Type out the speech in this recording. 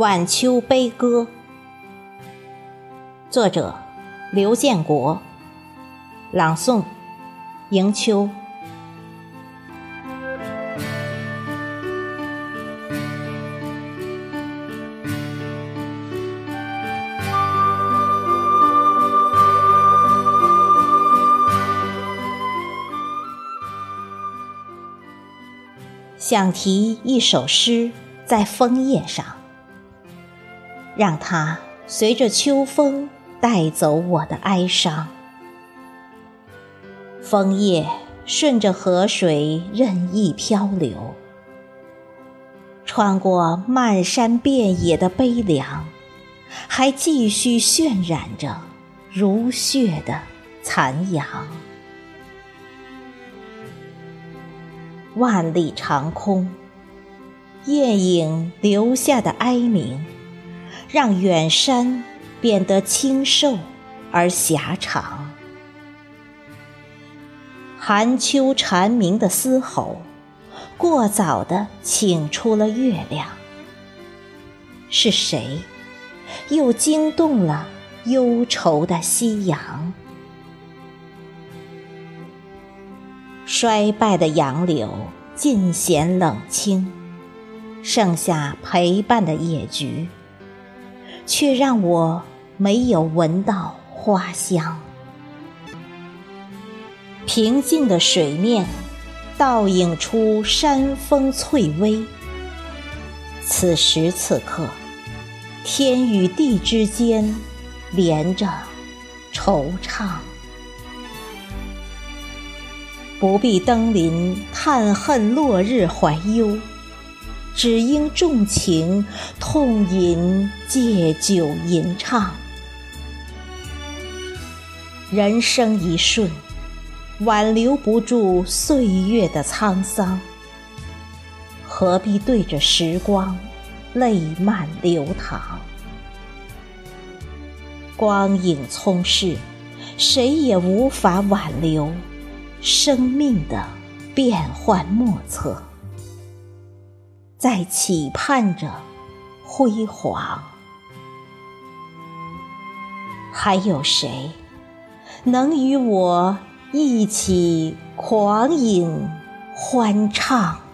晚秋悲歌，作者刘建国，朗诵迎秋。想题一首诗在枫叶上，让它随着秋风带走我的哀伤。枫叶顺着河水任意漂流，穿过漫山遍野的悲凉，还继续渲染着如血的残阳。万里长空，夜影留下的哀鸣，让远山变得清瘦而狭长。寒秋蝉鸣的嘶吼，过早地请出了月亮。是谁，又惊动了忧愁的夕阳？衰败的杨柳尽显冷清，剩下陪伴的野菊，却让我没有闻到花香。平静的水面倒映出山峰翠微，此时此刻，天与地之间连着惆怅。不必登临叹恨落日怀忧，只因重情痛饮借酒吟唱。人生一瞬，挽留不住岁月的沧桑，何必对着时光泪漫流淌？光影匆逝，谁也无法挽留。生命的变幻莫测，在期盼着辉煌。还有谁能与我一起狂饮欢唱？